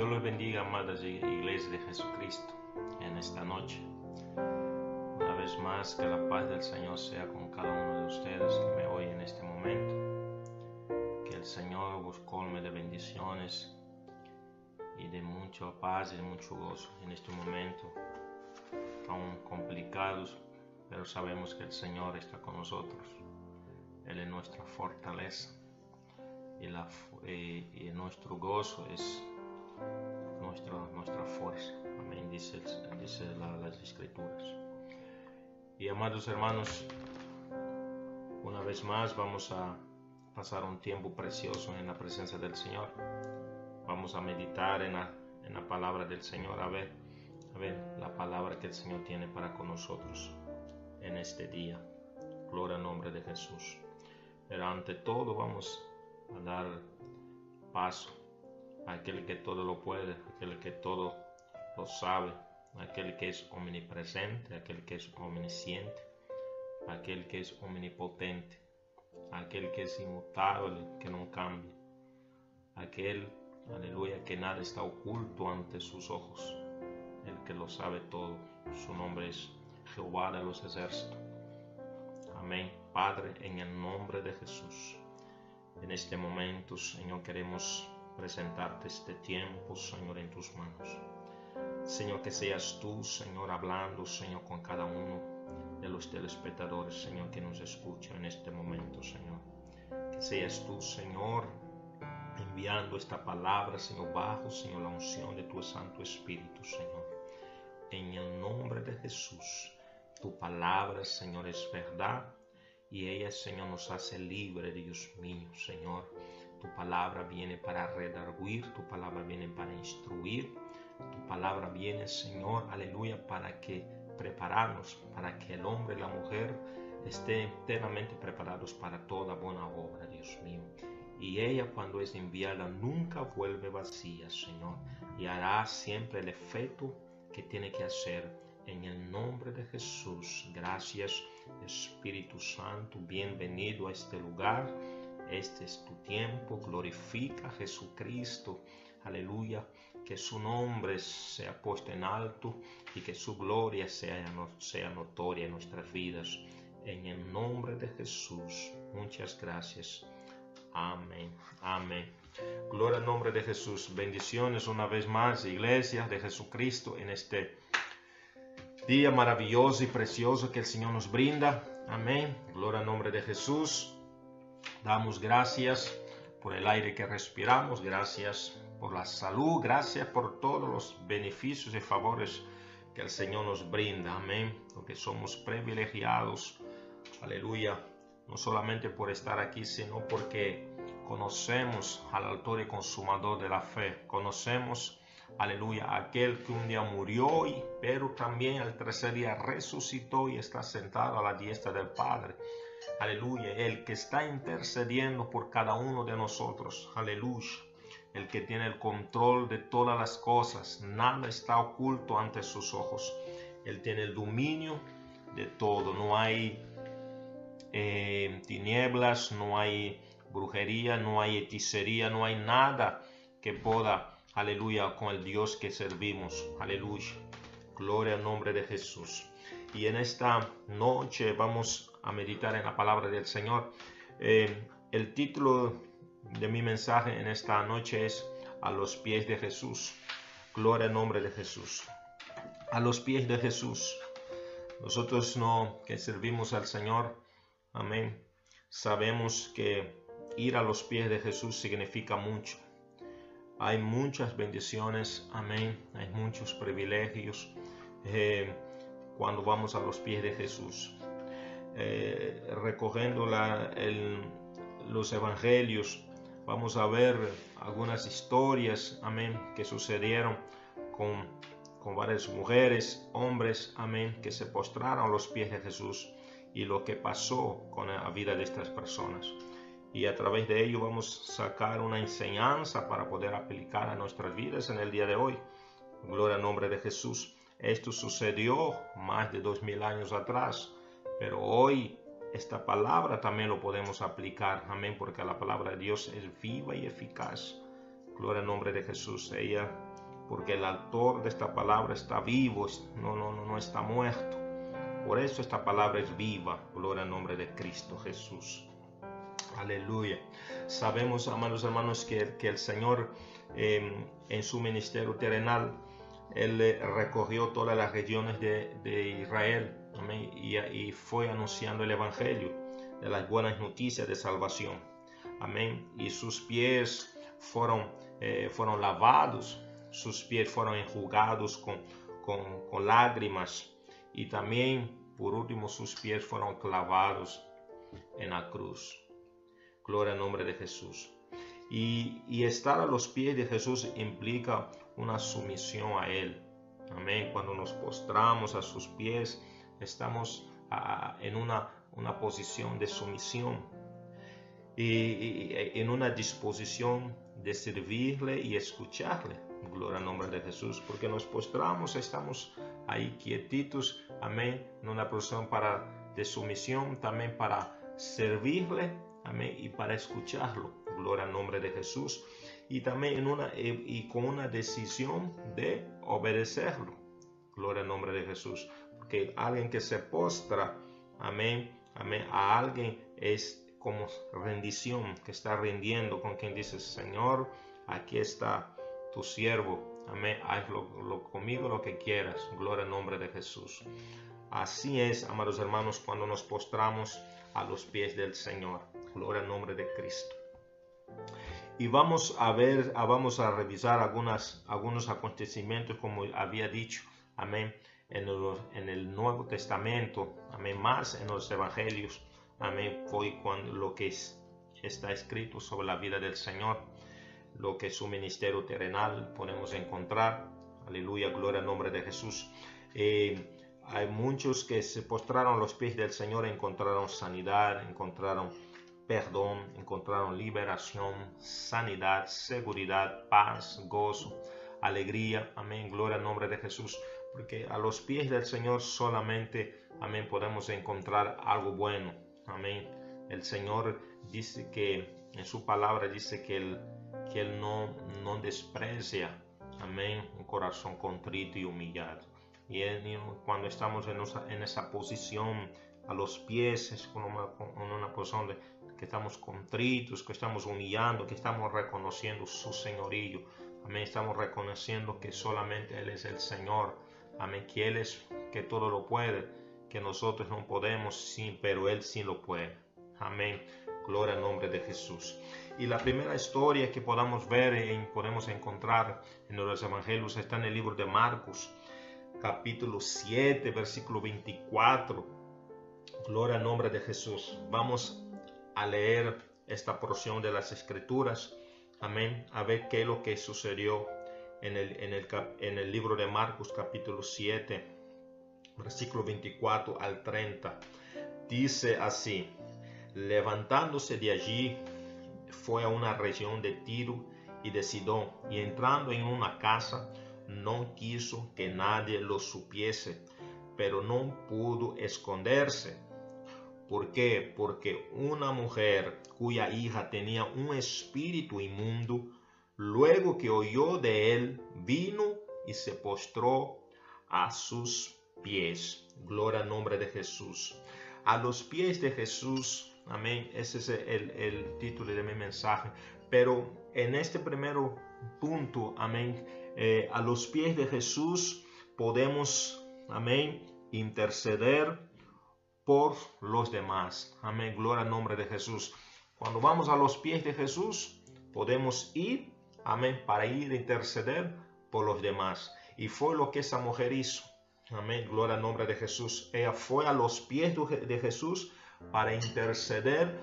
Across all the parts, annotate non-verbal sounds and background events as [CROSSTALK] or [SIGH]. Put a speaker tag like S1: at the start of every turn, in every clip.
S1: Dios los bendiga, amadas iglesias de Jesucristo, en esta noche. Una vez más, que la paz del Señor sea con cada uno de ustedes que me oyen en este momento. Que el Señor os colme de bendiciones y de mucha paz y mucho gozo en este momento, aún complicados, pero sabemos que el Señor está con nosotros. Él es nuestra fortaleza y, y nuestro gozo es nuestra, nuestra fuerza. Amén, dice, dice las escrituras. Y amados hermanos, una vez más vamos a pasar un tiempo precioso en la presencia del Señor. Vamos a meditar en la, en la palabra del Señor, a ver, a ver la palabra que el Señor tiene para con nosotros en este día. Gloria al nombre de Jesús. Pero ante todo vamos a dar paso aquel que todo lo puede, aquel que todo lo sabe, aquel que es omnipresente, aquel que es omnisciente, aquel que es omnipotente, aquel que es inmutable, que no cambia, aquel, aleluya, que nada está oculto ante sus ojos, el que lo sabe todo. Su nombre es Jehová de los ejércitos. Amén. Padre, en el nombre de Jesús. En este momento, Señor, queremos presentarte este tiempo, Señor, en tus manos. Señor, que seas tú, Señor, hablando, Señor, con cada uno de los telespectadores, Señor, que nos escucha en este momento, Señor. Que seas tú, Señor, enviando esta palabra, Señor, bajo, Señor, la unción de tu Santo Espíritu, Señor. En el nombre de Jesús, tu palabra, Señor, es verdad y ella, Señor, nos hace libre, Dios mío, Señor. Tu palabra viene para redarguir, tu palabra viene para instruir, tu palabra viene, Señor, aleluya, para que prepararnos, para que el hombre y la mujer estén enteramente preparados para toda buena obra, Dios mío. Y ella cuando es enviada nunca vuelve vacía, Señor, y hará siempre el efecto que tiene que hacer. En el nombre de Jesús, gracias Espíritu Santo, bienvenido a este lugar. Este es tu tiempo, glorifica a Jesucristo. Aleluya, que su nombre sea puesto en alto y que su gloria sea, sea notoria en nuestras vidas. En el nombre de Jesús, muchas gracias. Amén, amén. Gloria al nombre de Jesús. Bendiciones una vez más, iglesia de Jesucristo, en este día maravilloso y precioso que el Señor nos brinda. Amén. Gloria al nombre de Jesús. Damos gracias por el aire que respiramos, gracias por la salud, gracias por todos los beneficios y favores que el Señor nos brinda. Amén. Porque somos privilegiados. Aleluya. No solamente por estar aquí, sino porque conocemos al autor y consumador de la fe. Conocemos Aleluya, aquel que un día murió, pero también al tercer día resucitó y está sentado a la diestra del Padre. Aleluya, el que está intercediendo por cada uno de nosotros. Aleluya, el que tiene el control de todas las cosas. Nada está oculto ante sus ojos. Él tiene el dominio de todo. No hay eh, tinieblas, no hay brujería, no hay hechicería, no hay nada que pueda Aleluya, con el Dios que servimos. Aleluya. Gloria al nombre de Jesús. Y en esta noche vamos a meditar en la palabra del Señor. Eh, el título de mi mensaje en esta noche es A los pies de Jesús. Gloria al nombre de Jesús. A los pies de Jesús. Nosotros no que servimos al Señor. Amén. Sabemos que ir a los pies de Jesús significa mucho hay muchas bendiciones, amén, hay muchos privilegios eh, cuando vamos a los pies de Jesús. Eh, recogiendo los evangelios, vamos a ver algunas historias, amén, que sucedieron con, con varias mujeres, hombres, amén, que se postraron a los pies de Jesús y lo que pasó con la vida de estas personas y a través de ello vamos a sacar una enseñanza para poder aplicar a nuestras vidas en el día de hoy. Gloria al nombre de Jesús. Esto sucedió más de dos mil años atrás, pero hoy esta palabra también lo podemos aplicar. Amén, porque la palabra de Dios es viva y eficaz. Gloria al nombre de Jesús. Ella porque el autor de esta palabra está vivo, no, no, no, no está muerto. Por eso esta palabra es viva, gloria al nombre de Cristo Jesús. Aleluya. Sabemos, amados hermanos, que, que el Señor em, en su ministerio terrenal, Él eh, recorrió todas las regiones de, de Israel y, y, fue anunciando el Evangelio de las buenas noticias de salvación. Amén. Y sus pies fueron, eh, fueron lavados, sus pies fueron enjugados con, con lágrimas y también, por último, sus pies fueron clavados en la cruz. Gloria al nombre de Jesús. Y, estar a los pies de Jesús implica una sumisión a Él. Amén. Cuando nos postramos a sus pies, estamos en una, una, posición de sumisión y, en una disposición de servirle y escucharle. Gloria al nombre de Jesús, porque nos postramos, estamos ahí quietitos, amén, en una posición para, de sumisión, también para servirle Amén. Y para escucharlo. Gloria al nombre de Jesús. Y también en una, eh, y con una decisión de obedecerlo. Gloria al nombre de Jesús. Porque alguien que se postra, amén, amén, a alguien es como rendición, que está rindiendo con quien dice, Señor, aquí está tu siervo, amén, hazlo lo, conmigo lo que quieras, gloria al nombre de Jesús. Así es, amados hermanos, cuando nos postramos a los pies del Señor. Gloria al nombre de Cristo. Y vamos a ver, vamos a revisar algunas, algunos acontecimientos, como había dicho, amén, en el, en el Nuevo Testamento, amén, más en los Evangelios, amén, fue cuando lo que está escrito sobre la vida del Señor, lo que su ministerio terrenal podemos encontrar, aleluya, gloria al nombre de Jesús. Eh, hay muchos que se postraron a los pies del Señor, encontraron sanidad, encontraron perdón, encontraron liberación, sanidad, seguridad, paz, gozo, alegría. Amén. Gloria al nombre de Jesús. Porque a los pies del Señor solamente, amén, podemos encontrar algo bueno. Amén. El Señor dice que en su palabra dice que Él, que él no, no desprecia, amén, un corazón contrito y humillado. Y cuando estamos en, en esa posición a los pies, es una, una posición de, que estamos contritos, que estamos humillando, que estamos reconociendo su señorío. Amén. Estamos reconociendo que solamente Él es el Señor. Amén. Que Él es que todo lo puede, que nosotros no podemos, sí, pero Él sí lo puede. Amén. Gloria al nombre de Jesús. Y la primera historia que podamos ver y podemos encontrar en los evangelios está en el libro de Marcos, capítulo 7, versículo 24. Gloria al nombre de Jesús. Vamos a leer esta porción de las escrituras. Amén. A ver qué es lo que sucedió en el, libro de Marcos capítulo 7, versículo 24 al 30. Dice así, levantándose de allí, fue a una región de Tiro y de Sidón, y entrando en una casa, no quiso que nadie lo supiese, pero no pudo esconderse ¿Por qué? Porque una mujer cuya hija tenía un espíritu inmundo, luego que oyó de él, vino y se postró a sus pies. Gloria al nombre de Jesús. A los pies de Jesús. Amén. Ese es el, título de mi mensaje. Pero en este primer punto, amén, eh, a los pies de Jesús podemos, amén, interceder por los demás. Amén, gloria al nombre de Jesús. Cuando vamos a los pies de Jesús, podemos ir, amén, para ir a interceder por los demás. Y fue lo que esa mujer hizo. Amén, gloria al nombre de Jesús. Ella fue a los pies de Jesús para interceder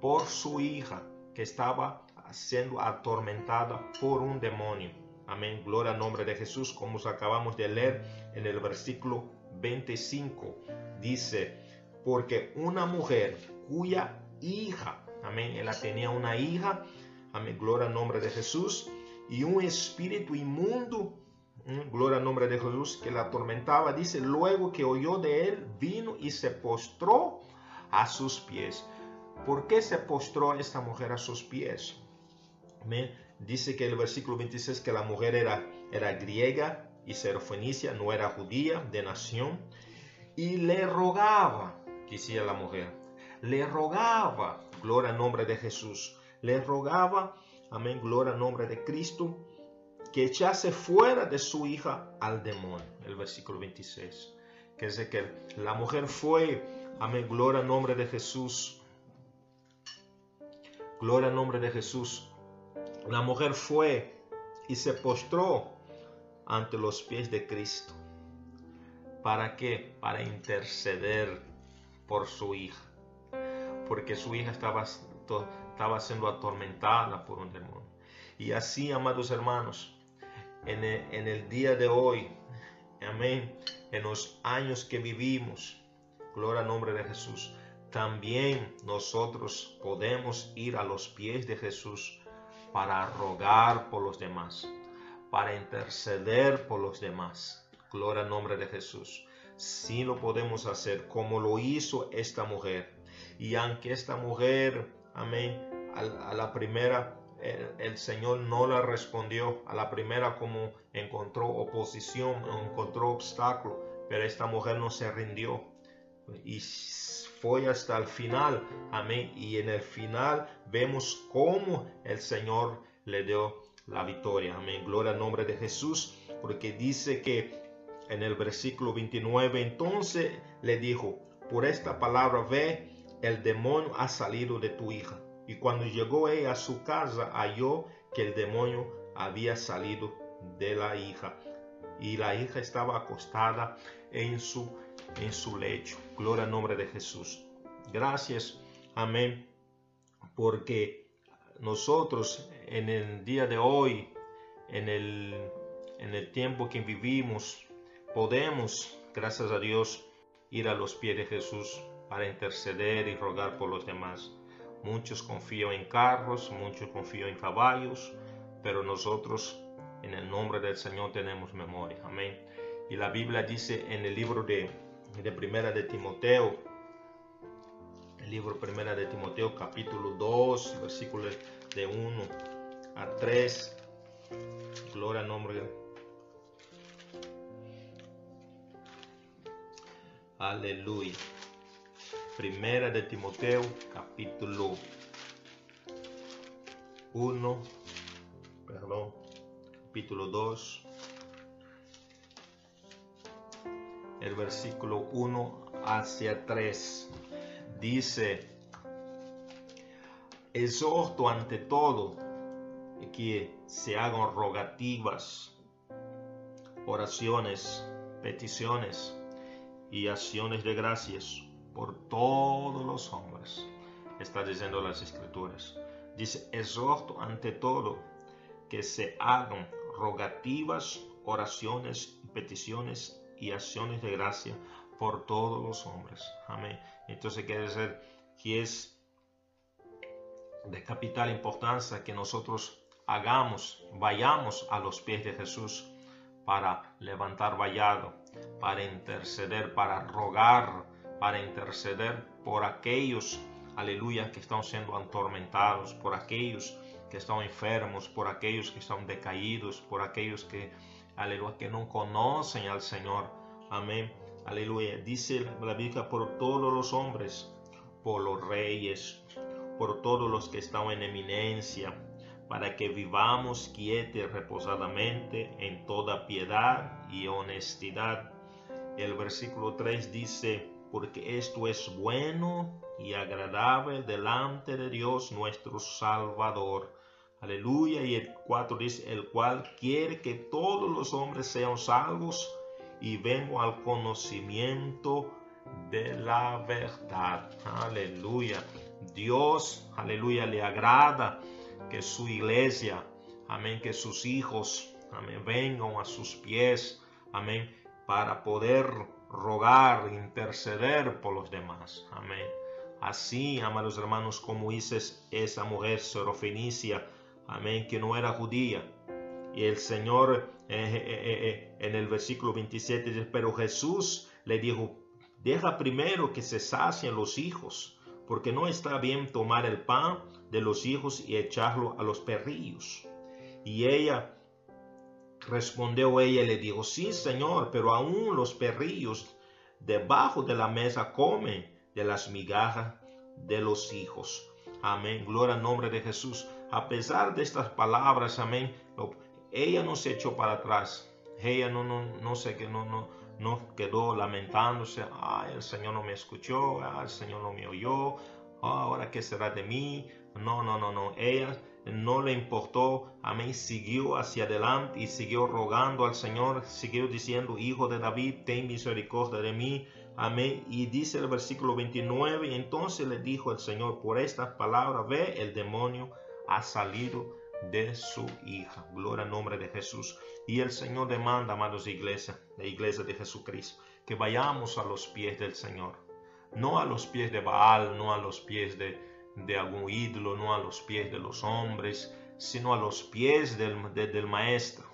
S1: por su hija que estaba siendo atormentada por un demonio. Amén, gloria al nombre de Jesús, como acabamos de leer en el versículo 25. Dice, porque una mujer cuya hija, amén, ella tenía una hija, amén, gloria al nombre de Jesús, y un espíritu inmundo, mm, gloria al nombre de Jesús, que la atormentaba, dice, luego que oyó de él, vino y se postró a sus pies. ¿Por qué se postró esta mujer a sus pies? Dice que el versículo 26 que la mujer era, era griega y serofenicia, no era judía de nación, y le rogaba, decía la mujer, le rogaba, gloria al nombre de Jesús, le rogaba, amén, gloria al nombre de Cristo, que echase fuera de su hija al demonio, el versículo 26, que es que la mujer fue, amén, gloria al nombre de Jesús, gloria al nombre de Jesús, la mujer fue y se postró ante los pies de Cristo. ¿Para qué? Para interceder por su hija. Porque su hija estaba, estaba siendo atormentada por un demonio. Y así, amados hermanos, en el, en el día de hoy, amén, en los años que vivimos, gloria al nombre de Jesús, también nosotros podemos ir a los pies de Jesús para rogar por los demás, para interceder por los demás. Gloria al nombre de Jesús. Sí lo podemos hacer como lo hizo esta mujer. Y aunque esta mujer, amén, a, la primera el, Señor no la respondió a la primera como encontró oposición, encontró obstáculo, pero esta mujer no se rindió y fue hasta el final. Amén. Y en el final vemos cómo el Señor le dio la victoria. Amén. Gloria al nombre de Jesús, porque dice que en el versículo 29, entonces le dijo, por esta palabra ve, el demonio ha salido de tu hija. Y cuando llegó ella a su casa, halló que el demonio había salido de la hija. Y la hija estaba acostada en su en su lecho. Gloria al nombre de Jesús. Gracias, amén, porque nosotros en el día de hoy, en el, en el tiempo que vivimos, podemos, gracias a Dios, ir a los pies de Jesús para interceder y rogar por los demás. Muchos confían en carros, muchos confían en caballos, pero nosotros en el nombre del Señor tenemos memoria. Amén. Y la Biblia dice en el libro de de Primera de Timoteo, el libro Primera de Timoteo capítulo 2, versículos de 1 a 3. Gloria al nombre. Aleluya. Primera de Timoteo capítulo 1, perdón, capítulo 2 el versículo 1 hacia 3. Dice, exhorto ante todo que se hagan rogativas, oraciones, peticiones y acciones de gracias por todos los hombres. Está diciendo las escrituras. Dice, exhorto ante todo que se hagan rogativas, oraciones peticiones y acciones de gracia por todos los hombres. Amén. Entonces quiere decir que es de capital importancia que nosotros hagamos, vayamos a los pies de Jesús para levantar vallado, para interceder, para rogar, para interceder por aquellos, aleluya, que están siendo atormentados, por aquellos que están enfermos, por aquellos que están decaídos, por aquellos que aleluya, que no conocen al Señor. Amén, aleluya. Dice la Biblia por todos los hombres, por los reyes, por todos los que están en eminencia, para que vivamos quieta y reposadamente en toda piedad y honestidad. El versículo 3 dice, porque esto es bueno y agradable delante de Dios nuestro Salvador Aleluya. Y el 4 dice, el cual quiere que todos los hombres sean salvos y vengan al conocimiento de la verdad. Aleluya. Dios, aleluya, le agrada que su iglesia, amén, que sus hijos, amén, vengan a sus pies, amén, para poder rogar, interceder por los demás. Amén. Así, amados hermanos, como dices esa mujer sorofenicia, amén, que no era judía. Y el Señor eh, eh, eh, en el versículo 27 dice, pero Jesús le dijo, deja primero que se sacien los hijos, porque no está bien tomar el pan de los hijos y echarlo a los perrillos. Y ella respondió ella y le dijo, sí, Señor, pero aún los perrillos debajo de la mesa comen de las migajas de los hijos. Amén. Gloria al nombre de Jesús. A pesar de estas palabras, amén, ella no se echó para atrás. Ella no, no, no sé que no, no, no quedó lamentándose. Ay, el Señor no me escuchó. el Señor no me oyó. ahora qué será de mí. No, no, no, no. Ella no le importó, amén, siguió hacia adelante y siguió rogando al Señor, siguió diciendo, Hijo de David, ten misericordia de mí, amén. Y dice el versículo 29, y entonces le dijo el Señor, por estas palabras, ve, el demonio ha salido de su hija. Gloria al nombre de Jesús. Y el Señor demanda, amados iglesia, la iglesia de Jesucristo, que vayamos a los pies del Señor. No a los pies de Baal, no a los pies de, de algún ídolo, no a los pies de los hombres, sino a los pies del, del Maestro,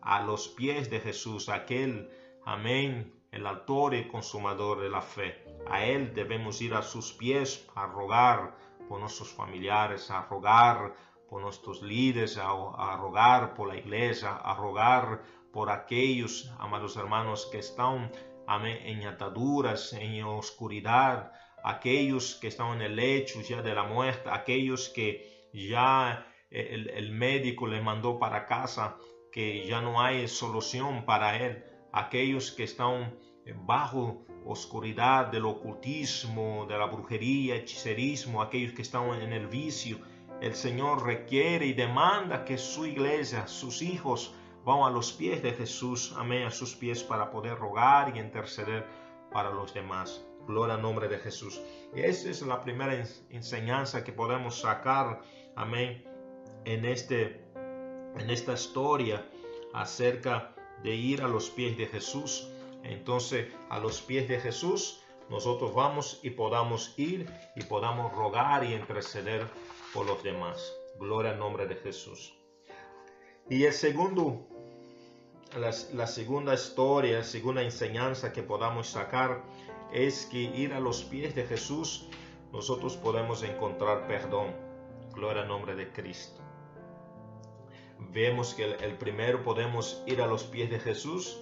S1: a los pies de Jesús, aquel, amén, el autor y consumador de la fe. A Él debemos ir a sus pies a rogar por nuestros familiares, a rogar por nuestros líderes, a, a rogar por la iglesia, a rogar por aquellos, amados hermanos, que están amén, en ataduras, en oscuridad, aquellos que están en el lecho ya de la muerte, aquellos que ya eh, el, el, médico le mandó para casa, que ya no hay solución para él, aquellos que están bajo oscuridad del ocultismo, de la brujería, hechicerismo, aquellos que están en el vicio. El Señor requiere y demanda que su iglesia, sus hijos, van a los pies de Jesús, amén, a sus pies para poder rogar y interceder para los demás. Gloria al nombre de Jesús. Esa es la primera enseñanza que podemos sacar, amén, en, este, en esta historia acerca de ir a los pies de Jesús. Entonces, a los pies de Jesús, nosotros vamos y podamos ir y podamos rogar y interceder por los demás. Gloria al nombre de Jesús. Y el segundo, la, la segunda historia, segunda enseñanza que podamos sacar es que ir a los pies de Jesús nosotros podemos encontrar perdón. Gloria al nombre de Cristo. Vemos que el, primero podemos ir a los pies de Jesús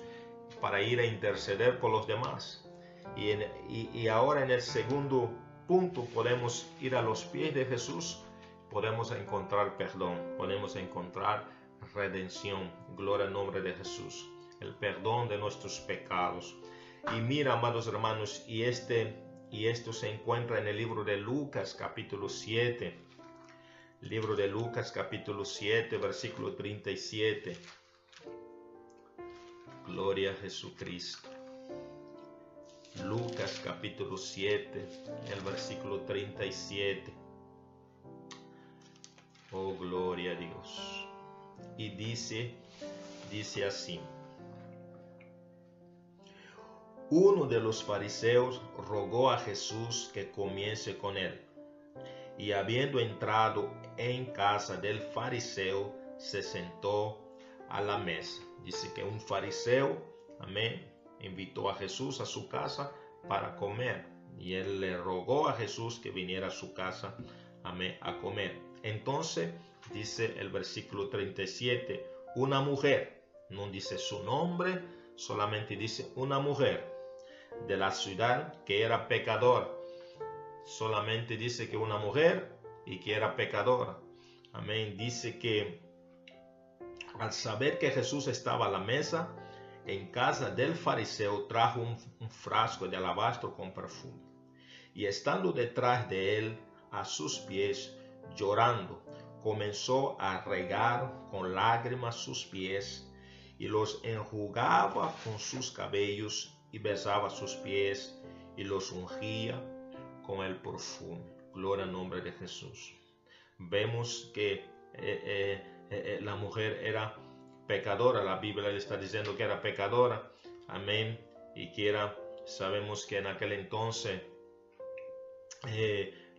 S1: para ir a interceder por los demás. Y, y, ahora en el segundo punto podemos ir a los pies de Jesús, podemos encontrar perdón, podemos encontrar redención. Gloria al nombre de Jesús. El perdón de nuestros pecados. Y mira, amados hermanos, y, este, y esto se encuentra en el libro de Lucas capítulo 7. Libro de Lucas capítulo 7, versículo 37. Gloria a Jesucristo. Lucas capítulo 7, el versículo 37. Oh, gloria a Dios. Y dice, dice así. Uno de los fariseos rogó a Jesús que comiese con él. Y habiendo entrado en casa del fariseo, se sentó a la mesa. Dice que un fariseo, amén, invitó a Jesús a su casa para comer. Y él le rogó a Jesús que viniera a su casa, amén, a comer. Entonces, dice el versículo 37, una mujer, no dice su nombre, solamente dice una mujer de la ciudad que era pecador. Solamente dice que una mujer y que era pecadora. Amén. Dice que al saber que Jesús estaba a la mesa, en casa del fariseo trajo un, frasco de alabastro con perfume. Y estando detrás de él, a sus pies, llorando, comenzó a regar con lágrimas sus pies y los enjugaba con sus cabellos y besaba sus pies y los ungía con el perfume. Gloria al nombre de Jesús. Vemos que eh, eh, eh, la mujer era pecadora. La Biblia está diciendo que era pecadora. Amén. Y que era, sabemos que en aquel entonces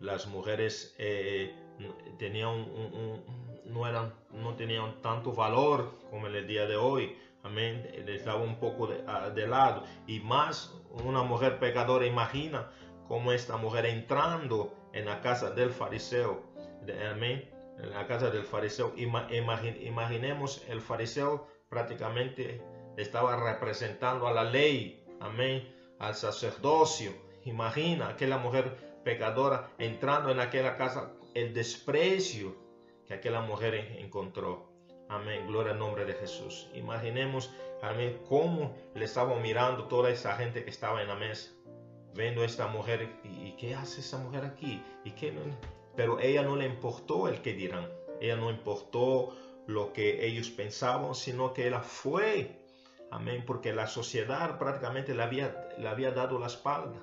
S1: las mujeres tenían no, eran, no tenían tanto valor como en el día de hoy amén, estaba un poco de, lado. Y más una mujer pecadora, imagina cómo esta mujer entrando en la casa del fariseo, amén, en la casa del fariseo. imaginemos, el fariseo prácticamente estaba representando a la ley, amén, al sacerdocio. Imagina aquella mujer pecadora entrando en aquella casa, el desprecio que aquella mujer encontró. Amén, gloria al nombre de Jesús. Imaginemos, amén, cómo le estaba mirando toda esa gente que estaba en la mesa, viendo a esta mujer, ¿y, qué hace esa mujer aquí? ¿Y qué? Pero ella no le importó el que dirán, ella no importó lo que ellos pensaban, sino que ella fue, amén, porque la sociedad prácticamente le había, le había dado la espalda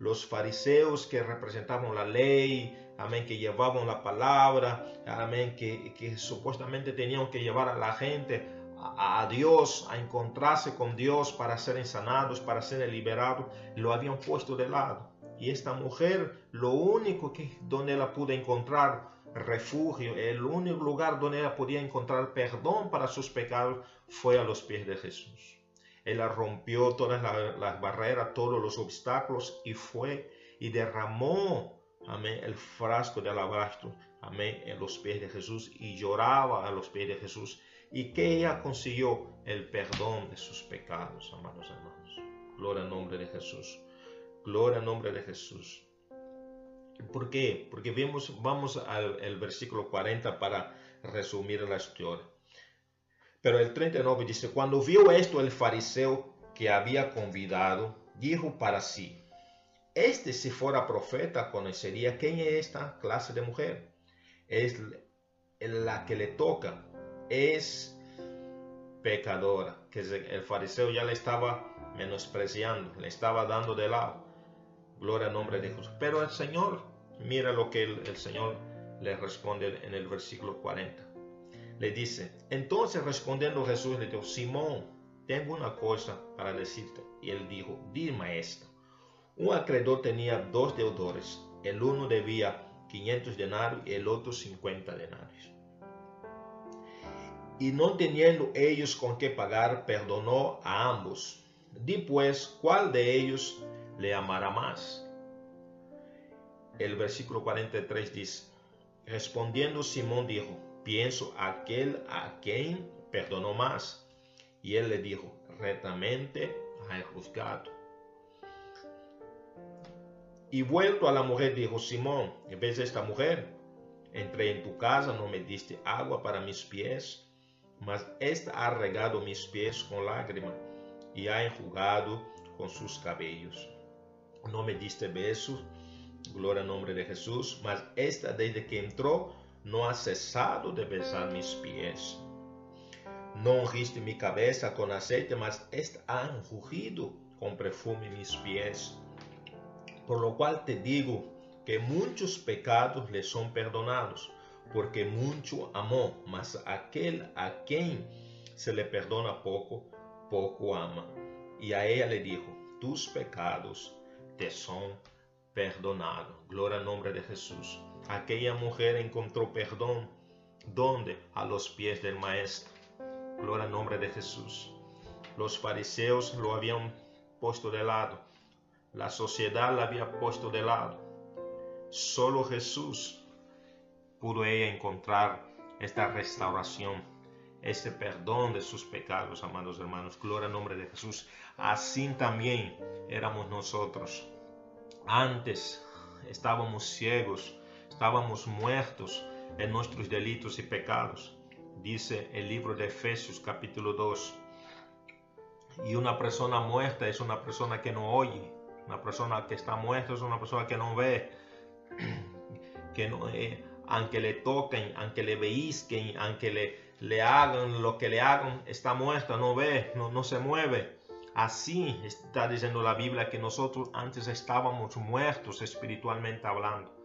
S1: los fariseos que representaban la ley, amén, que llevaban la palabra, amén, que, que supuestamente tenían que llevar a la gente a, Dios, a encontrarse con Dios para ser sanados, para ser liberados, lo habían puesto de lado. Y esta mujer, lo único que donde la pudo encontrar refugio, el único lugar donde ella podía encontrar perdón para sus pecados fue a los pies de Jesús. Él rompió todas las, barreras, todos los obstáculos y fue y derramó, amén, el frasco de alabastro, amén, en los pies de Jesús y lloraba a los pies de Jesús. Y que ella consiguió el perdón de sus pecados, amados hermanos. Gloria al nombre de Jesús. Gloria al nombre de Jesús. ¿Por qué? Porque vemos, vamos al versículo 40 para resumir la historia. Pero el 39 dice, cuando vio esto el fariseo que había convidado, dijo para sí, este si fuera profeta conocería quién es esta clase de mujer. Es la que le toca, es pecadora, que el fariseo ya le estaba menospreciando, le estaba dando de lado. Gloria al nombre de Jesús. Pero el Señor, mira lo que el, Señor le responde en el versículo 40 le dice, entonces respondiendo Jesús le dijo, Simón, tengo una cosa para decirte. Y él dijo, di maestro. Un acreedor tenía dos deudores, el uno debía 500 denarios y el otro 50 denarios. Y no teniendo ellos con qué pagar, perdonó a ambos. Di pues, ¿cuál de ellos le amará más? El versículo 43 dice, respondiendo Simón dijo, pienso aquel a quien perdonó más. Y él le dijo, retamente al juzgado. Y vuelto a la mujer, dijo Simón, ¿ves esta mujer? Entré en tu casa, no me diste agua para mis pies, mas esta ha regado mis pies con lágrimas y ha enjugado con sus cabellos. No me diste besos, gloria al nombre de Jesús, mas esta desde que entró no ha cesado de besar mis pies. No ungiste mi cabeza con aceite, mas esta ha ungido con perfume mis pies. Por lo cual te digo que muchos pecados le son perdonados, porque mucho amó, mas aquel a quien se le perdona poco, poco ama. Y a ella le dijo, tus pecados te son perdonados. Gloria al nombre de Jesús. Aquella mujer encontró perdón. ¿Dónde? A los pies del Maestro. Gloria al nombre de Jesús. Los fariseos lo habían puesto de lado. La sociedad la había puesto de lado. Solo Jesús pudo ella encontrar esta restauración, este perdón de sus pecados, amados hermanos. Gloria al nombre de Jesús. Así también éramos nosotros. Antes estábamos ciegos, estábamos muertos en nuestros delitos y pecados, dice el libro de Efesios capítulo 2. Y una persona muerta es una persona que no oye, una persona que está muerta es una persona que no ve, [CLEARS THROAT] que no, eh, aunque le toquen, aunque le veisquen, aunque le, le hagan lo que le hagan, está muerta, no ve, no, no se mueve. Así está diciendo la Biblia que nosotros antes estábamos muertos espiritualmente hablando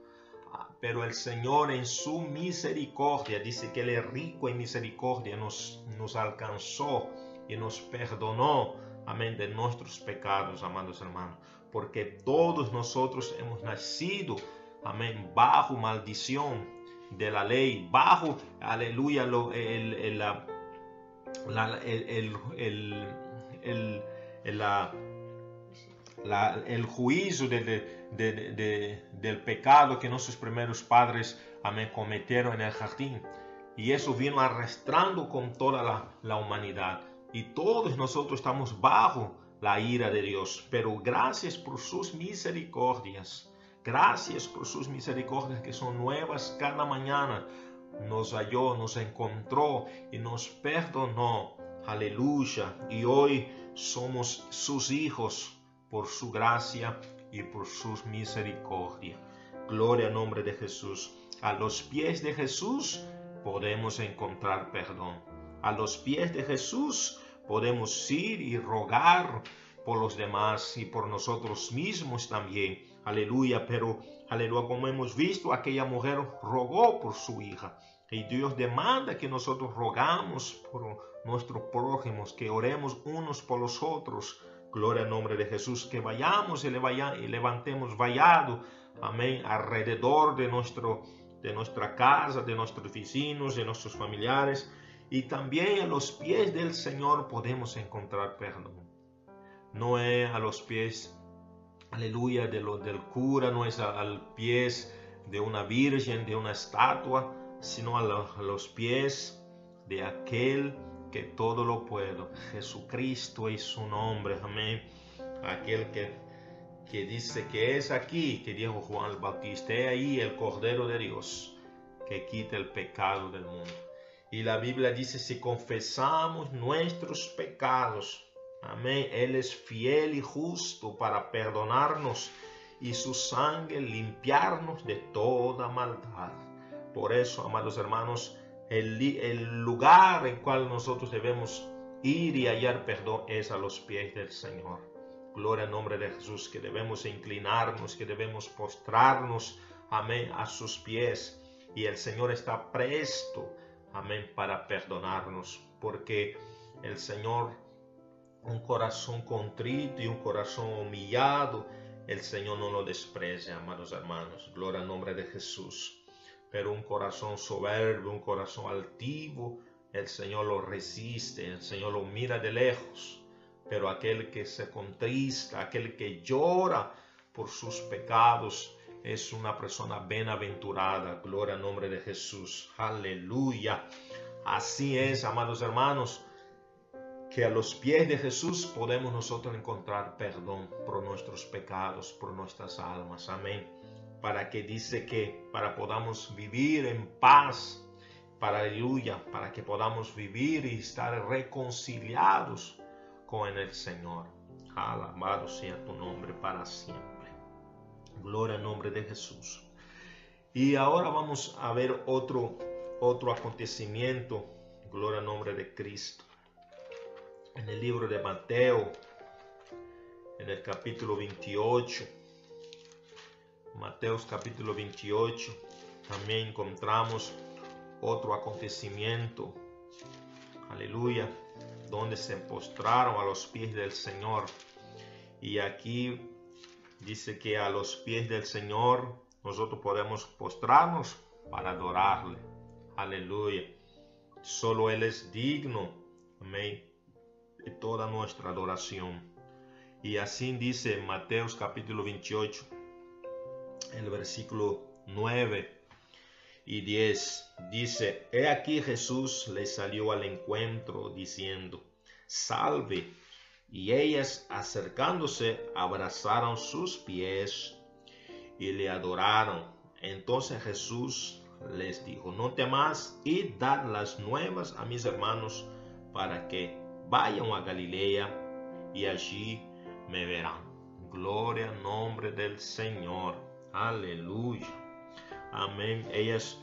S1: pero el Señor en su misericordia, dice que Él es rico en misericordia, nos, nos alcanzó y nos perdonó, amén, de nuestros pecados, amados hermanos, porque todos nosotros hemos nacido, amén, bajo maldición de la ley, bajo, aleluya, el, el, la, el, el, el, la, el juicio de, del pecado que nuestros primeros padres amén, cometieron en el jardín. Y eso vino arrastrando con toda la, la humanidad. Y todos nosotros estamos bajo la ira de Dios. Pero gracias por sus misericordias. Gracias por sus misericordias que son nuevas cada mañana. Nos halló, nos encontró y nos perdonó. Aleluya. Y hoy somos sus hijos por su gracia y por sus misericordia. Gloria al nombre de Jesús. A los pies de Jesús podemos encontrar perdón. A los pies de Jesús podemos ir y rogar por los demás y por nosotros mismos también. Aleluya, pero aleluya, como hemos visto, aquella mujer rogó por su hija. Y Dios demanda que nosotros rogamos por nuestros prójimos, que oremos unos por los otros. Gloria al nombre de Jesús, que vayamos y, levantemos vallado, amén, alrededor de, nuestro, de nuestra casa, de nuestros vecinos, de nuestros familiares. Y también a los pies del Señor podemos encontrar perdón. No es a los pies, aleluya, de lo, del cura, no es a, los pies de una virgen, de una estatua, sino a, a los pies de aquel que todo lo puedo. Jesucristo es su nombre, amén. Aquel que, que dice que es aquí, que dijo Juan el Bautista, es ahí el Cordero de Dios que quita el pecado del mundo. Y la Biblia dice, si confesamos nuestros pecados, amén, Él es fiel y justo para perdonarnos y su sangre limpiarnos de toda maldad. Por eso, amados hermanos, el, lugar en cual nosotros debemos ir y hallar perdón es a los pies del Señor. Gloria al nombre de Jesús, que debemos inclinarnos, que debemos postrarnos, amén, a sus pies. Y el Señor está presto, amén, para perdonarnos, porque el Señor, un corazón contrito y un corazón humillado, el Señor no lo desprecia, amados hermanos. Gloria al nombre de Jesús pero un corazón soberbio, un corazón altivo, el Señor lo resiste, el Señor lo mira de lejos. Pero aquel que se contrista, aquel que llora por sus pecados, es una persona bienaventurada. Gloria al nombre de Jesús. Aleluya. Así es, amados hermanos, que a los pies de Jesús podemos nosotros encontrar perdón por nuestros pecados, por nuestras almas. Amén para que dice que para podamos vivir en paz, para aleluya, para que podamos vivir y estar reconciliados con el Señor. Alabado sea tu nombre para siempre. Gloria al nombre de Jesús. Y ahora vamos a ver otro, otro acontecimiento. Gloria al nombre de Cristo. En el libro de Mateo, en el capítulo 28 Mateus capítulo 28, también encontramos otro acontecimiento, aleluya, donde se postraron a los pies del Señor. Y aquí dice que a los pies del Señor nosotros podemos postrarnos para adorarle. Aleluya. Solo Él es digno, amén, de toda nuestra adoración. Y así dice Mateos capítulo 28, el versículo 9 y 10 dice, He aquí Jesús le salió al encuentro diciendo, Salve. Y ellas acercándose abrazaron sus pies y le adoraron. Entonces Jesús les dijo, no temas y dad las nuevas a mis hermanos para que vayan a Galilea y allí me verán. Gloria al nombre del Señor. Aleluya. Amén. Ellas,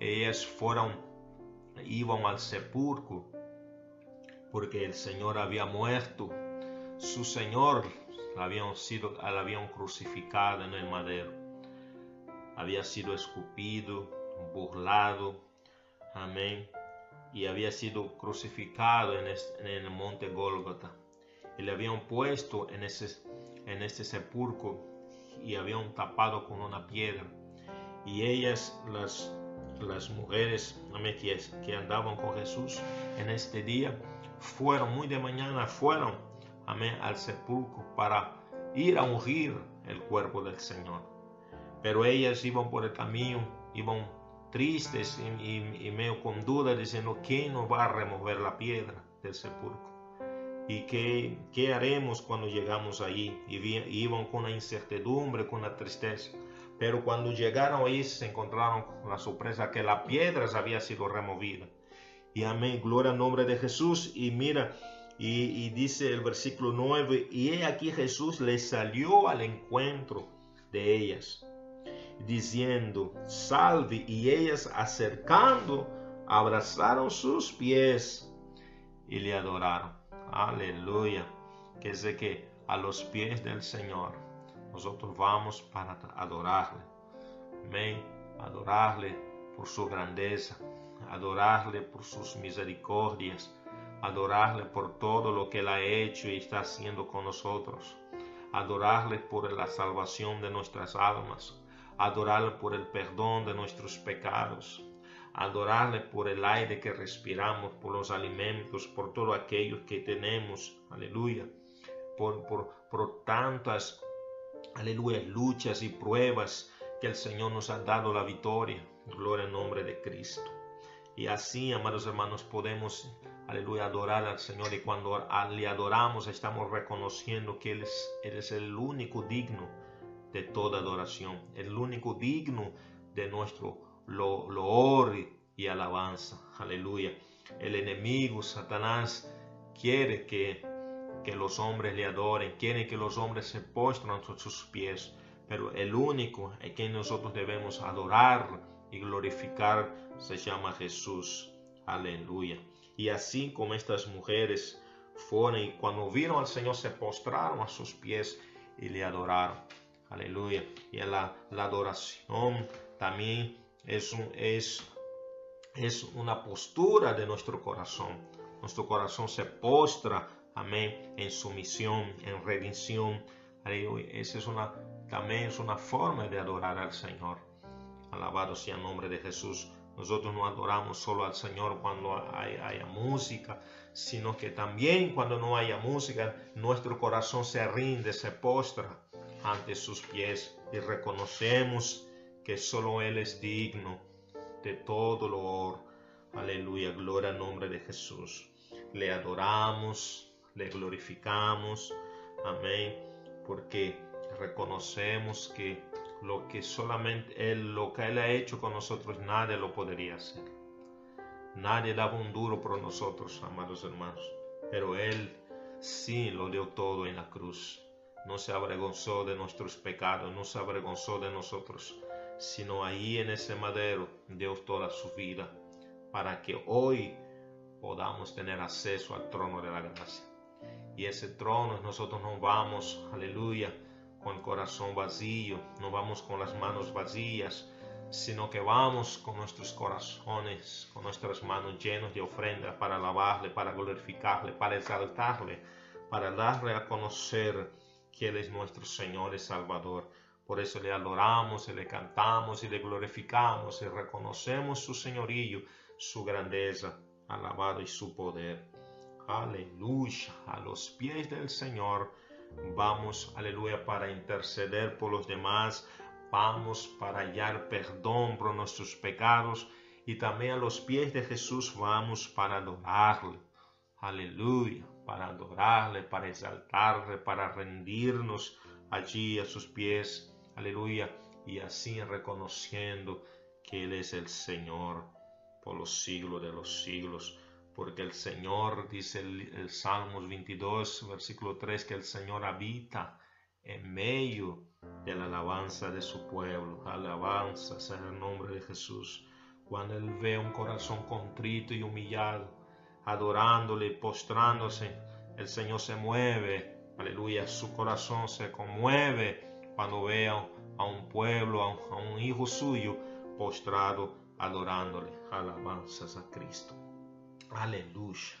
S1: ellas fueron, iban al sepulcro porque el Señor había muerto. Su Señor habían sido, la habían crucificado en el madero. Había sido escupido, burlado. Amén. Y había sido crucificado en, el monte Gólgota. Y le habían puesto en ese, en este sepulcro y habían tapado con una piedra. Y ellas, las, las mujeres que andaban con Jesús en este día, fueron muy de mañana, fueron amén, al sepulcro para ir a ungir el cuerpo del Señor. Pero ellas iban por el camino, iban tristes y, medio con duda diciendo, ¿quién nos va a remover la piedra del sepulcro? ¿Y qué, qué haremos cuando llegamos allí? Y iban con una incertidumbre, con una tristeza. Pero cuando llegaron ahí se encontraron con la sorpresa que la piedra había sido removida. Y amén, gloria al nombre de Jesús. Y mira, y, dice el versículo 9, y he aquí Jesús le salió al encuentro de ellas, diciendo, salve, y ellas acercando, abrazaron sus pies y le adoraron. Aleluya. Que de que a los pies del Señor nosotros vamos para adorarle. Amén. Adorarle por su grandeza, adorarle por sus misericordias, adorarle por todo lo que Él ha hecho y está haciendo con nosotros, adorarle por la salvación de nuestras almas, adorarle por el perdón de nuestros pecados, adorarle por el aire que respiramos, por los alimentos, por todo aquello que tenemos, aleluya, por, por, por tantas, aleluya, luchas y pruebas que el Señor nos ha dado la victoria, gloria al nombre de Cristo. Y así, amados hermanos, podemos, aleluya, adorar al Señor. Y cuando le adoramos, estamos reconociendo que Él es, el único digno de toda adoración, el único digno de nuestro loor y alabanza. Aleluya. El enemigo, Satanás, quiere que, que los hombres le adoren, quiere que los hombres se postren a sus pies. Pero el único a quien nosotros debemos adorar y glorificar se llama Jesús. Aleluya. Y así como estas mujeres fueron y cuando vieron al Señor se postraron a sus pies y le adoraron. Aleluya. Y la, la adoración también es, es, es una postura de nuestro corazón. Nuestro corazón se postra, amén, en sumisión, en redención. Aleluya. Esa es una, también es una forma de adorar al Señor. Alabado sea el nombre de Jesús. Nosotros no adoramos solo al Señor cuando haya música, sino que también cuando no haya música, nuestro corazón se rinde, se postra ante sus pies y reconocemos que solo Él es digno de todo lo honor. Aleluya, gloria al nombre de Jesús. Le adoramos, le glorificamos. Amén. Porque reconocemos que lo que solamente Él, lo que Él ha hecho con nosotros, nadie lo podría hacer. Nadie daba un duro por nosotros, amados hermanos, pero Él sí lo dio todo en la cruz. No se avergonzó de nuestros pecados, no se avergonzó de nosotros, sino ahí en ese madero dio toda su vida para que hoy podamos tener acceso al trono de la gracia. Y ese trono nosotros nos vamos, aleluya, con corazón vacío, no vamos con las manos vacías, sino que vamos con nuestros corazones, con nuestras manos llenas de ofrenda para alabarle, para glorificarle, para exaltarle, para darle a conocer que Él es nuestro Señor y Salvador. Por eso le adoramos y le cantamos y le glorificamos y reconocemos su señorío, su grandeza, alabado y su poder. Aleluya, a los pies del Señor Vamos, aleluya, para interceder por los demás. Vamos para hallar perdón por nuestros pecados. Y también a los pies de Jesús vamos para adorarle. Aleluya, para adorarle, para exaltarle, para rendirnos allí a sus pies. Aleluya. Y así reconociendo que Él es el Señor por los siglos de los siglos porque el Señor, dice el, Salmos 22, versículo 3, que el Señor habita en medio de la alabanza de su pueblo. Alabanza sea el nombre de Jesús. Cuando Él ve un corazón contrito y humillado, adorándole, postrándose, el Señor se mueve. Aleluya, su corazón se conmueve cuando ve a un pueblo, a un hijo suyo postrado, adorándole. Alabanzas a Cristo. Aleluya.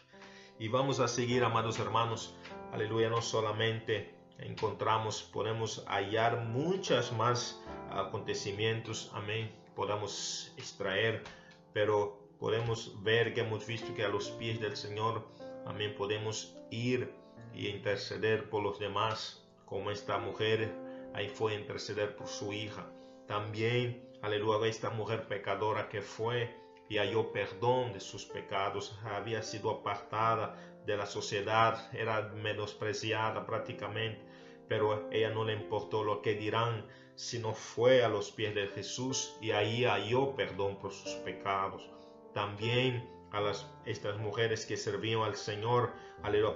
S1: Y vamos a seguir, amados hermanos. Aleluya, no solamente encontramos, podemos hallar muchas más acontecimientos, amén, podemos extraer, pero podemos ver que hemos visto que a los pies del Señor, amén, podemos ir y interceder por los demás, como esta mujer ahí fue a interceder por su hija. También, aleluya, esta mujer pecadora que fue y halló perdón de sus pecados, había sido apartada de la sociedad, era menospreciada prácticamente, pero ella no le importó lo que dirán, sino fue a los pies de Jesús y ahí halló perdón por sus pecados. También a las, estas mujeres que servían al Señor,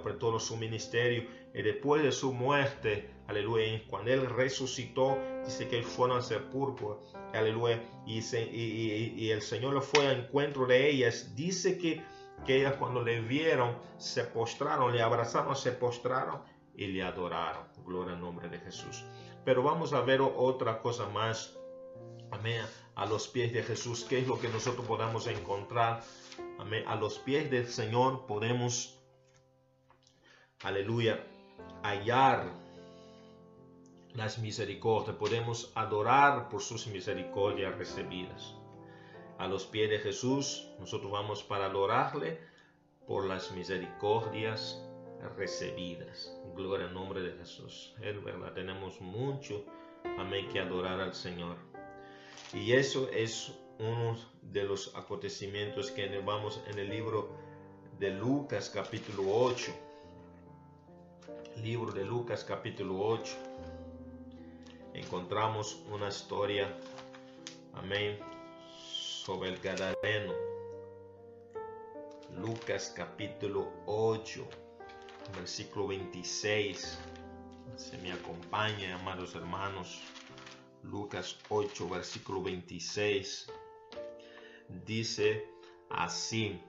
S1: por todo su ministerio. Y después de su muerte, aleluya, cuando Él resucitó, dice que fueron al sepulcro, aleluya, y, y, el Señor lo fue a encuentro de ellas. Dice que, que ellas cuando le vieron, se postraron, le abrazaron, se postraron y le adoraron. Gloria al nombre de Jesús. Pero vamos a ver otra cosa más. Amén. A los pies de Jesús, ¿qué es lo que nosotros podamos encontrar a los pies del Señor podemos, aleluya, hallar las misericordias, podemos adorar por sus misericordias recibidas. A los pies de Jesús nosotros vamos para adorarle por las misericordias recibidas. Gloria al nombre de Jesús. Es verdad, tenemos mucho, amén, que adorar al Señor. Y eso es uno de los acontecimientos que vamos en el libro de Lucas capítulo 8. Libro de Lucas capítulo 8. Encontramos una historia, amén, sobre el Gadareno. Lucas capítulo 8, versículo 26. Se me acompaña, amados hermanos. Lucas 8, versículo 26 dice así,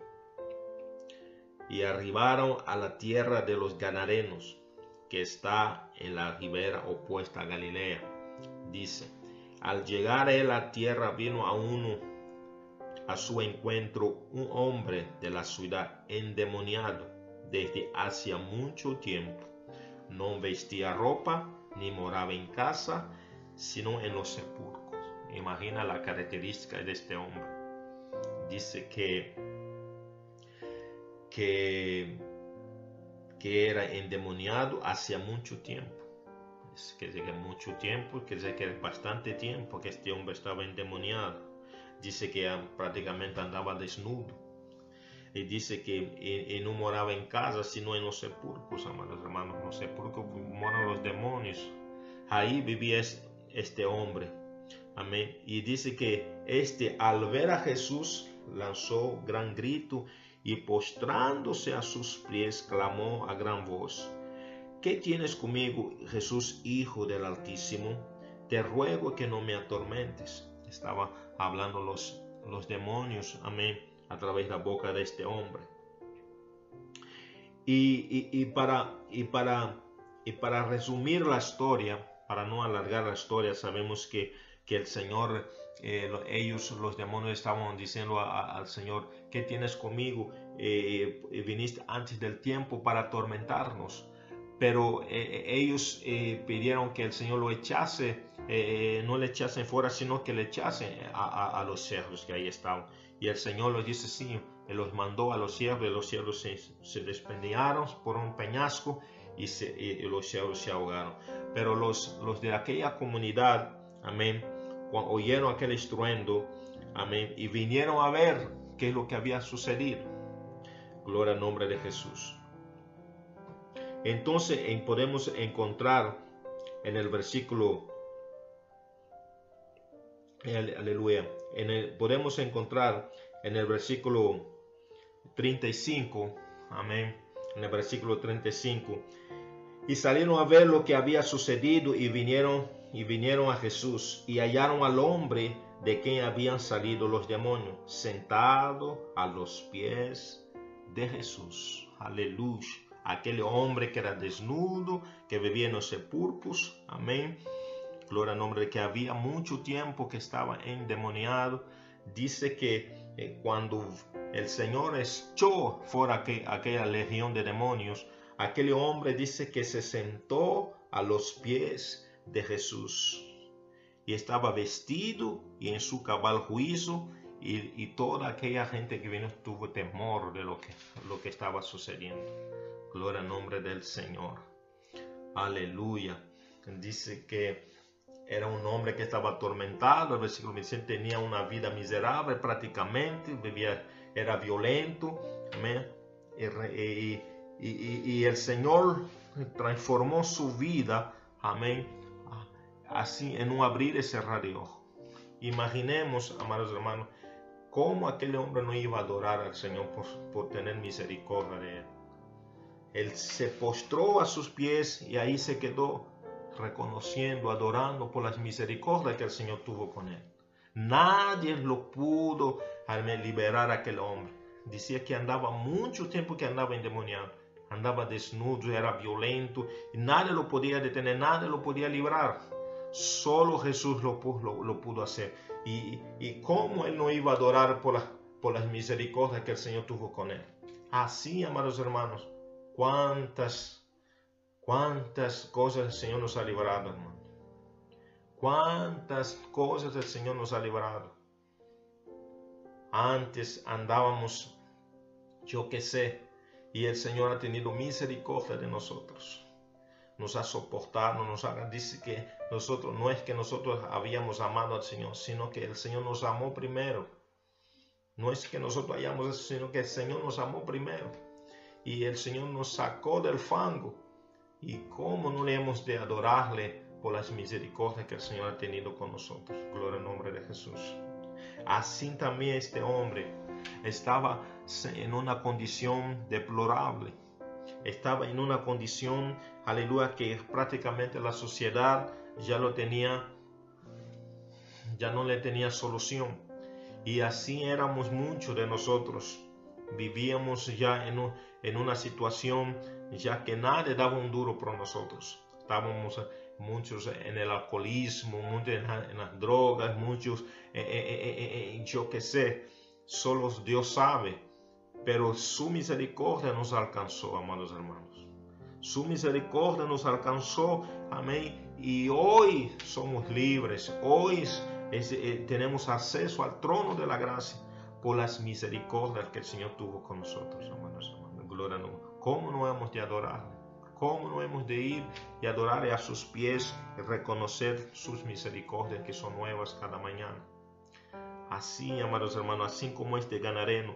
S1: y arribaron a la tierra de los ganarenos, que está en la ribera opuesta a Galilea. Dice, al llegar a la tierra vino a uno a su encuentro un hombre de la ciudad endemoniado desde hacía mucho tiempo. No vestía ropa ni moraba en casa, sino en los sepulcros. Imagina la característica de este hombre dice que, que, que era endemoniado hacía mucho tiempo. Es que que mucho tiempo, que decir que bastante tiempo que este hombre estaba endemoniado. Dice que prácticamente andaba desnudo. Y dice que no moraba en casa, sino en los sepulcros, amados hermanos. Los sepulcros moran los demonios. Ahí vivía este hombre. Amén. Y dice que este al ver a Jesús lanzó gran grito y postrándose a sus pies clamó a gran voz, ¿qué tienes conmigo, Jesús, Hijo del Altísimo? Te ruego que no me atormentes. Estaba hablando los, los demonios, amén, a través de la boca de este hombre. Y, para, y, para, y para resumir la historia, para no alargar la historia, sabemos que, que el Señor eh, ellos, los demonios, estaban diciendo al Señor, ¿qué tienes conmigo? Eh, eh, viniste antes del tiempo para atormentarnos. Pero ellos pidieron que el Señor lo echase, no le echasen fuera, sino que le echasen a, los cerdos que ahí estaban. Y el Señor los dice, sí, los mandó a los siervos, y los siervos se, se por un peñasco y, y, los siervos se ahogaron. Pero los, los de aquella comunidad, amén, oyeron aquel estruendo, amén, y vinieron a ver qué es lo que había sucedido. Gloria al nombre de Jesús. Entonces podemos encontrar en el versículo, aleluya, en el, podemos encontrar en el versículo 35, amén, en el versículo 35, y salieron a ver lo que había sucedido y vinieron y vinieron a Jesús y hallaron al hombre de quien habían salido los demonios, sentado a los pies de Jesús. Aleluya. Aquel hombre que era desnudo, que vivía en los sepulcros. Amén. Gloria al nombre de que había mucho tiempo que estaba endemoniado. Dice que eh, cuando el Señor echó fuera aquella legión de demonios, aquel hombre dice que se sentó a los pies de Jesús. Y estaba vestido y en su cabal juicio y, toda aquella gente que vino tuvo temor de lo que, lo que estaba sucediendo. Gloria al nombre del Señor. Aleluya. Dice que era un hombre que estaba atormentado, el versículo 27 tenía una vida miserable prácticamente, vivía, era violento, amén. Y, y, el Señor transformó su vida, amén, así en un abrir y cerrar de ojos. Imaginemos, amados hermanos, cómo aquel hombre no iba a adorar al Señor por, por tener misericordia de él. Él se postró a sus pies y ahí se quedó reconociendo, adorando por las misericordias que el Señor tuvo con él. Nadie lo pudo liberar a aquel hombre. Decía que andaba mucho tiempo que andaba endemoniado, andaba desnudo, era violento y nadie lo podía detener, nadie lo podía librar. Solo Jesús lo, pudo hacer. Y, cómo él no iba a adorar por, por las misericordias que el Señor tuvo con él. Así, amados hermanos, cuántas Cuántas cosas el Señor nos ha librado, hermano. Cuántas cosas el Señor nos ha librado. Antes andábamos, yo qué sé, y el Señor ha tenido misericordia de nosotros. Nos ha soportado, nos ha, dice que nosotros, no es que nosotros habíamos amado al Señor, sino que el Señor nos amó primero. No es que nosotros hayamos, sino que el Señor nos amó primero. Y el Señor nos sacó del fango y cómo no le hemos de adorarle por las misericordias que el Señor ha tenido con nosotros. Gloria al nombre de Jesús. Así también este hombre estaba en una condición deplorable. Estaba en una condición, aleluya, que prácticamente la sociedad ya lo tenía, ya no le tenía solución. Y así éramos muchos de nosotros. Vivíamos ya en, en una situación ya que nadie daba un duro por nosotros. Estábamos muchos en el alcoholismo, muchos en, las drogas, muchos, en, yo que sé, solo Dios sabe. Pero su misericordia nos alcanzó, amados hermanos. Su misericordia nos alcanzó, amén. Y hoy somos libres, hoy eh, tenemos acceso al trono de la gracia por las misericordias que el Señor tuvo con nosotros, hermanos. hermanos. Gloria a Dios. ¿Cómo no hemos de adorarle? ¿Cómo no hemos de ir y adorarle a sus pies y reconocer sus misericordias que son nuevas cada mañana? Así, amados hermanos, así como este ganareno,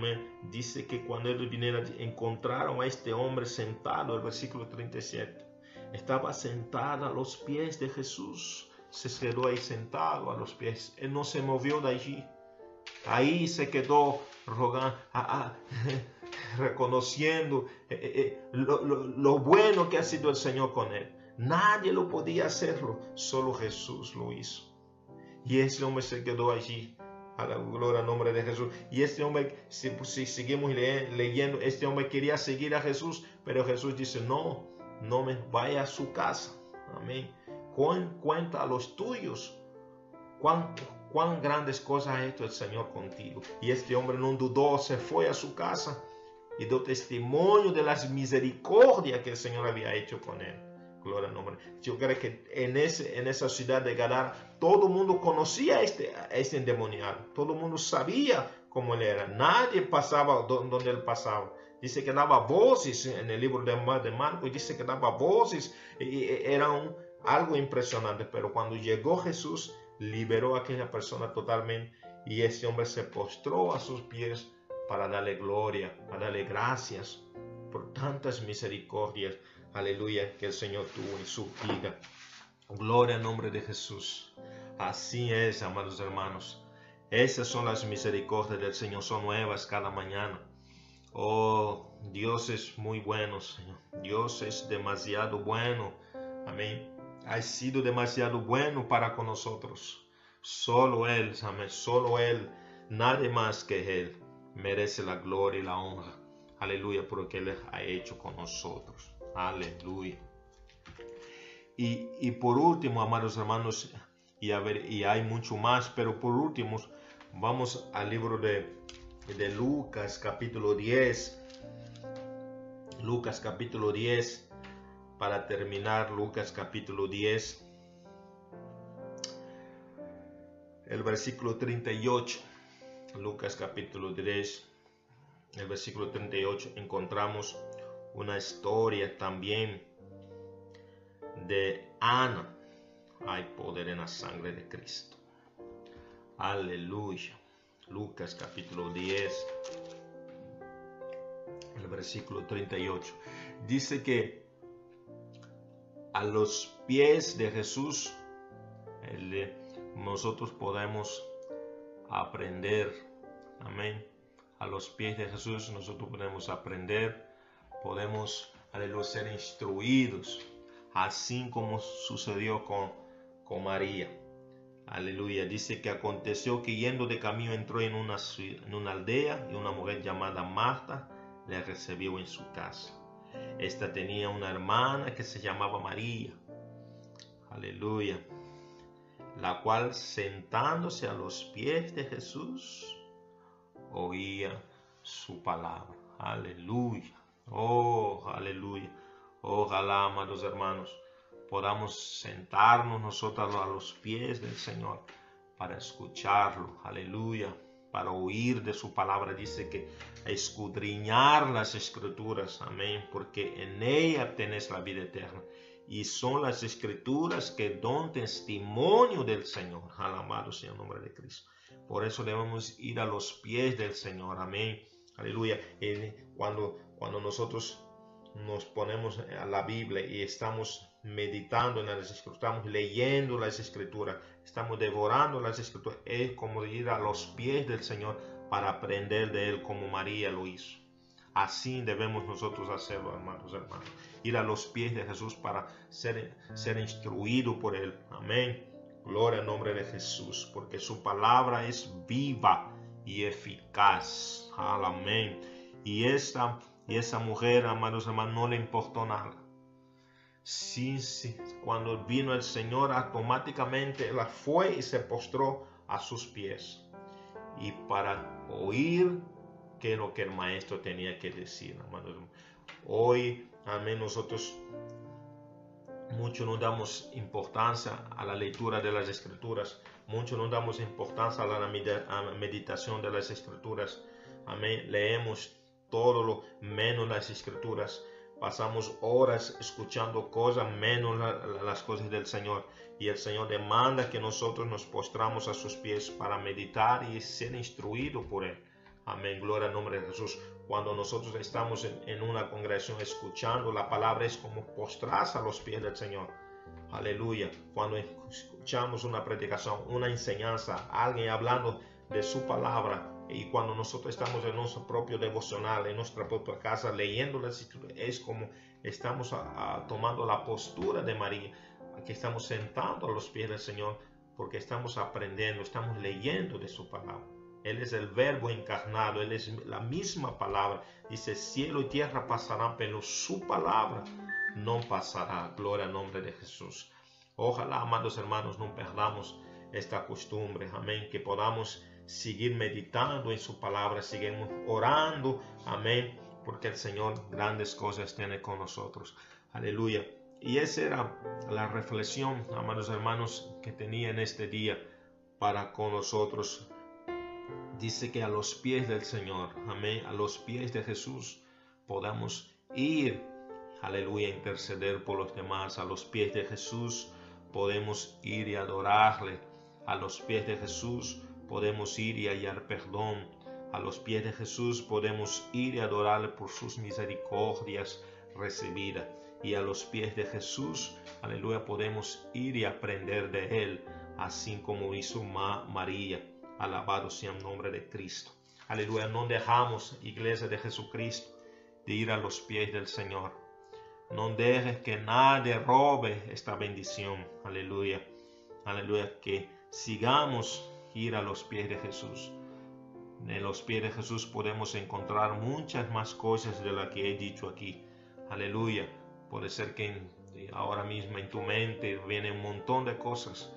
S1: me dice que cuando él viniera, encontraron a este hombre sentado, el versículo 37, estaba sentado a los pies de Jesús, se quedó ahí sentado a los pies, él no se movió de allí, ahí se quedó rogando, [LAUGHS] reconociendo eh, eh, eh, lo, bueno que ha sido el Señor con él. Nadie lo podía hacerlo, solo Jesús lo hizo. Y ese hombre se quedó allí, a la gloria al nombre de Jesús. Y este hombre, si, seguimos leyendo, este hombre quería seguir a Jesús, pero Jesús dice, no, no me vaya a su casa. Amén. Cuenta a los tuyos cuán, cuán grandes cosas ha hecho el Señor contigo. Y este hombre no dudó, se fue a su casa y dio testimonio de las misericordias que el Señor había hecho con él. Gloria al nombre. Yo creo que en, ese, en esa ciudad de Gadar todo el mundo conocía a este, este endemoniado. Todo el mundo sabía cómo él era. Nadie pasaba donde él pasaba. Dice que daba voces en el libro de, de Marcos. Dice que daba voces. Y era un, algo impresionante. Pero cuando llegó Jesús, liberó a aquella persona totalmente. Y ese hombre se postró a sus pies para darle gloria, para darle gracias por tantas misericordias, aleluya, que el Señor tuvo en su vida. Gloria al nombre de Jesús. Así es, amados hermanos. Esas son las misericordias del Señor, son nuevas cada mañana. Oh, Dios es muy bueno, Señor. Dios es demasiado bueno. Amén. Ha sido demasiado bueno para con nosotros. Solo Él, amén. Solo Él, nadie más que Él merece la gloria y la honra. Aleluya, por lo que Él ha hecho con nosotros. Aleluya. Y, por último, amados hermanos, y, a y hay mucho más, pero por último, vamos al libro de, de Lucas, capítulo 10. Lucas, capítulo 10. Para terminar, Lucas, capítulo 10. El versículo 38. Lucas capítulo 3, el versículo 38, encontramos una historia también de Ana. hay poder en la sangre de Cristo. Aleluya. Lucas capítulo 10, el versículo 38. Dice que a los pies de Jesús nosotros podemos aprender. Amén. A los pies de Jesús nosotros podemos aprender, podemos aleluya, ser instruidos, así como sucedió con, con María. Aleluya. Dice que aconteció que yendo de camino entró en una, en una aldea y una mujer llamada Marta le recibió en su casa. Esta tenía una hermana que se llamaba María. Aleluya. La cual sentándose a los pies de Jesús oía su palabra. Aleluya. Oh, aleluya. Ojalá, amados hermanos, podamos sentarnos nosotros a los pies del Señor para escucharlo. Aleluya. Para oír de su palabra. Dice que escudriñar las escrituras. Amén. Porque en ella tenés la vida eterna. Y son las escrituras que dan testimonio del Señor. Alabado sea el nombre de Cristo. Por eso debemos ir a los pies del Señor. Amén. Aleluya. Cuando, cuando nosotros nos ponemos a la Biblia y estamos meditando en las escrituras, estamos leyendo las escrituras, estamos devorando las escrituras, es como ir a los pies del Señor para aprender de Él como María lo hizo. Así debemos nosotros hacerlo, hermanos, hermanos. Ir a los pies de Jesús para ser, ser instruido por Él. Amén. Gloria al nombre de Jesús, porque su palabra es viva y eficaz. Amén. Y esta, y esa mujer, amados hermanos, no le importó nada. Sí, sí. Cuando vino el Señor, automáticamente ella fue y se postró a sus pies. Y para oír qué es lo que el maestro tenía que decir, amados Hoy, amén, nosotros mucho no damos importancia a la lectura de las escrituras, mucho no damos importancia a la meditación de las escrituras. Amén. Leemos todo lo menos las escrituras. Pasamos horas escuchando cosas menos las cosas del Señor. Y el Señor demanda que nosotros nos postramos a sus pies para meditar y ser instruidos por Él. Amén. Gloria al nombre de Jesús. Cuando nosotros estamos en, una congregación escuchando la palabra es como postrarse a los pies del Señor. Aleluya. Cuando escuchamos una predicación, una enseñanza, alguien hablando de su palabra, y cuando nosotros estamos en nuestro propio devocional, en nuestra propia casa, leyendo la escritura, es como estamos tomando la postura de María, que estamos sentando a los pies del Señor, porque estamos aprendiendo, estamos leyendo de su palabra. Él es el verbo encarnado, Él es la misma palabra. Dice, cielo y tierra pasarán, pero su palabra no pasará. Gloria al nombre de Jesús. Ojalá, amados hermanos, no perdamos esta costumbre. Amén. Que podamos seguir meditando en su palabra, seguimos orando. Amén. Porque el Señor grandes cosas tiene con nosotros. Aleluya. Y esa era la reflexión, amados hermanos, que tenía en este día para con nosotros dice que a los pies del Señor, amén, a los pies de Jesús podamos ir, aleluya, interceder por los demás, a los pies de Jesús podemos ir y adorarle, a los pies de Jesús podemos ir y hallar perdón, a los pies de Jesús podemos ir y adorarle por sus misericordias recibidas. Y a los pies de Jesús, aleluya, podemos ir y aprender de Él, así como hizo María. Alabado sea el nombre de Cristo. Aleluya. No dejamos, iglesia de Jesucristo, de ir a los pies del Señor. No dejes que nadie robe esta bendición. Aleluya. Aleluya. Que sigamos ir a los pies de Jesús. En los pies de Jesús podemos encontrar muchas más cosas de las que he dicho aquí. Aleluya. Puede ser que ahora mismo en tu mente viene un montón de cosas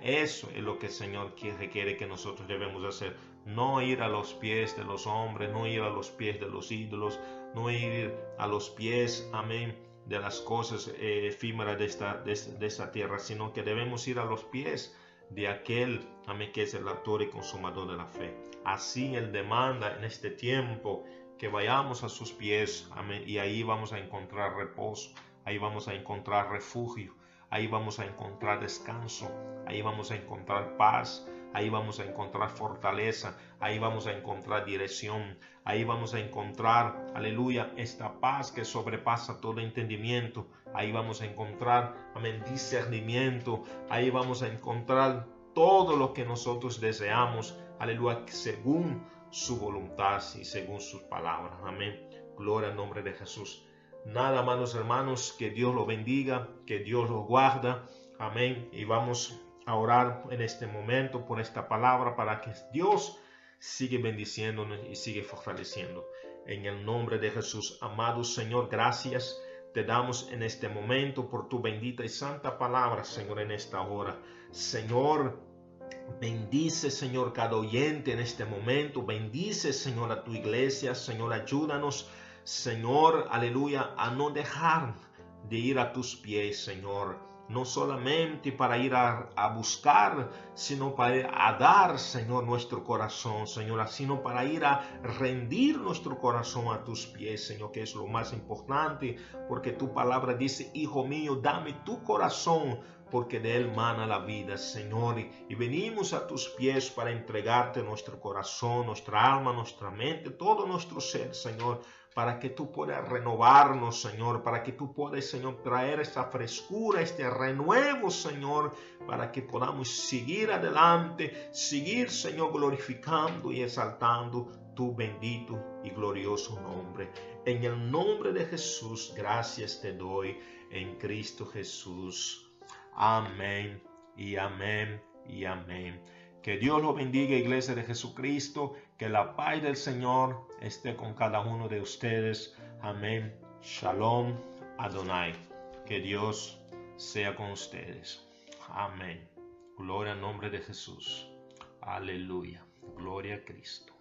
S1: eso es lo que el Señor quiere que nosotros debemos hacer. No ir a los pies de los hombres, no ir a los pies de los ídolos, no ir a los pies, amén, de las cosas eh, efímeras de esta, de, esta tierra, sino que debemos ir a los pies de aquel, amén, que es el autor y consumador de la fe. Así Él demanda en este tiempo que vayamos a sus pies, amén, y ahí vamos a encontrar reposo, ahí vamos a encontrar refugio, ahí vamos a encontrar descanso, ahí vamos a encontrar paz, ahí vamos a encontrar fortaleza, ahí vamos a encontrar dirección, ahí vamos a encontrar, aleluya, esta paz que sobrepasa todo entendimiento, ahí vamos a encontrar, amén, discernimiento, ahí vamos a encontrar todo lo que nosotros deseamos, aleluya, según su voluntad y según sus palabras, amén. Gloria al nombre de Jesús. Nada, malos hermanos, que Dios lo bendiga, que Dios lo guarda, amén. Y vamos a orar en este momento por esta palabra para que Dios siga bendiciéndonos y siga fortaleciendo. En el nombre de Jesús, amado Señor, gracias te damos en este momento por tu bendita y santa palabra, Señor, en esta hora. Señor, bendice, Señor, cada oyente en este momento. Bendice, Señor, a tu iglesia. Señor, ayúdanos, Señor, aleluya, a no dejar de ir a tus pies, Señor no solamente para ir a, buscar, sino para a dar, Señor, nuestro corazón, Señor, sino para ir a rendir nuestro corazón a tus pies, Señor, que es lo más importante, porque tu palabra dice, Hijo mío, dame tu corazón, porque de él mana la vida, Señor. Y venimos a tus pies para entregarte nuestro corazón, nuestra alma, nuestra mente, todo nuestro ser, Señor para que tú puedas renovarnos, Señor, para que tú puedas, Señor, traer esta frescura, este renuevo, Señor, para que podamos seguir adelante, seguir, Señor, glorificando y exaltando tu bendito y glorioso nombre. En el nombre de Jesús, gracias te doy en Cristo Jesús. Amén y amén y amén. Que Dios lo bendiga, Iglesia de Jesucristo. Que la paz del Señor esté con cada uno de ustedes. Amén. Shalom Adonai. Que Dios sea con ustedes. Amén. Gloria al nombre de Jesús. Aleluya. Gloria a Cristo.